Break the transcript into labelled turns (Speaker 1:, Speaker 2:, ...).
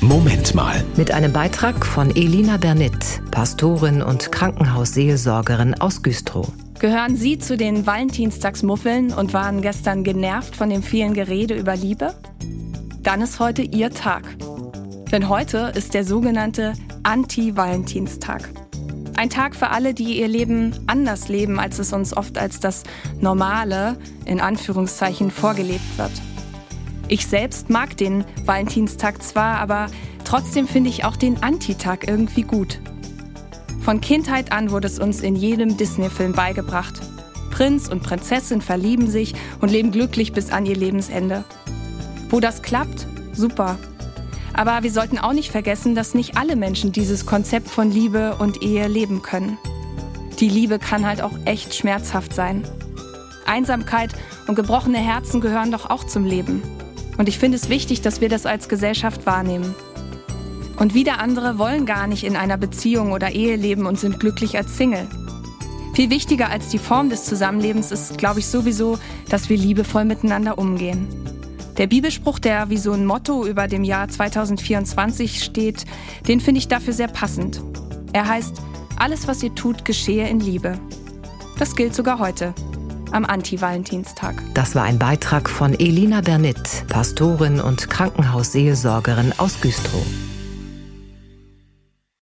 Speaker 1: Moment mal.
Speaker 2: Mit einem Beitrag von Elina Bernit, Pastorin und Krankenhausseelsorgerin aus Güstrow.
Speaker 3: Gehören Sie zu den Valentinstagsmuffeln und waren gestern genervt von dem vielen Gerede über Liebe? Dann ist heute Ihr Tag. Denn heute ist der sogenannte Anti-Valentinstag. Ein Tag für alle, die ihr Leben anders leben, als es uns oft als das Normale, in Anführungszeichen, vorgelebt wird. Ich selbst mag den Valentinstag zwar, aber trotzdem finde ich auch den Antitag irgendwie gut. Von Kindheit an wurde es uns in jedem Disney-Film beigebracht. Prinz und Prinzessin verlieben sich und leben glücklich bis an ihr Lebensende. Wo das klappt, super. Aber wir sollten auch nicht vergessen, dass nicht alle Menschen dieses Konzept von Liebe und Ehe leben können. Die Liebe kann halt auch echt schmerzhaft sein. Einsamkeit und gebrochene Herzen gehören doch auch zum Leben. Und ich finde es wichtig, dass wir das als Gesellschaft wahrnehmen. Und wieder andere wollen gar nicht in einer Beziehung oder Ehe leben und sind glücklich als Single. Viel wichtiger als die Form des Zusammenlebens ist, glaube ich, sowieso, dass wir liebevoll miteinander umgehen. Der Bibelspruch, der wie so ein Motto über dem Jahr 2024 steht, den finde ich dafür sehr passend. Er heißt, alles, was ihr tut, geschehe in Liebe. Das gilt sogar heute am Anti-Valentinstag.
Speaker 2: Das war ein Beitrag von Elina Bernit, Pastorin und Krankenhausseelsorgerin aus Güstrow.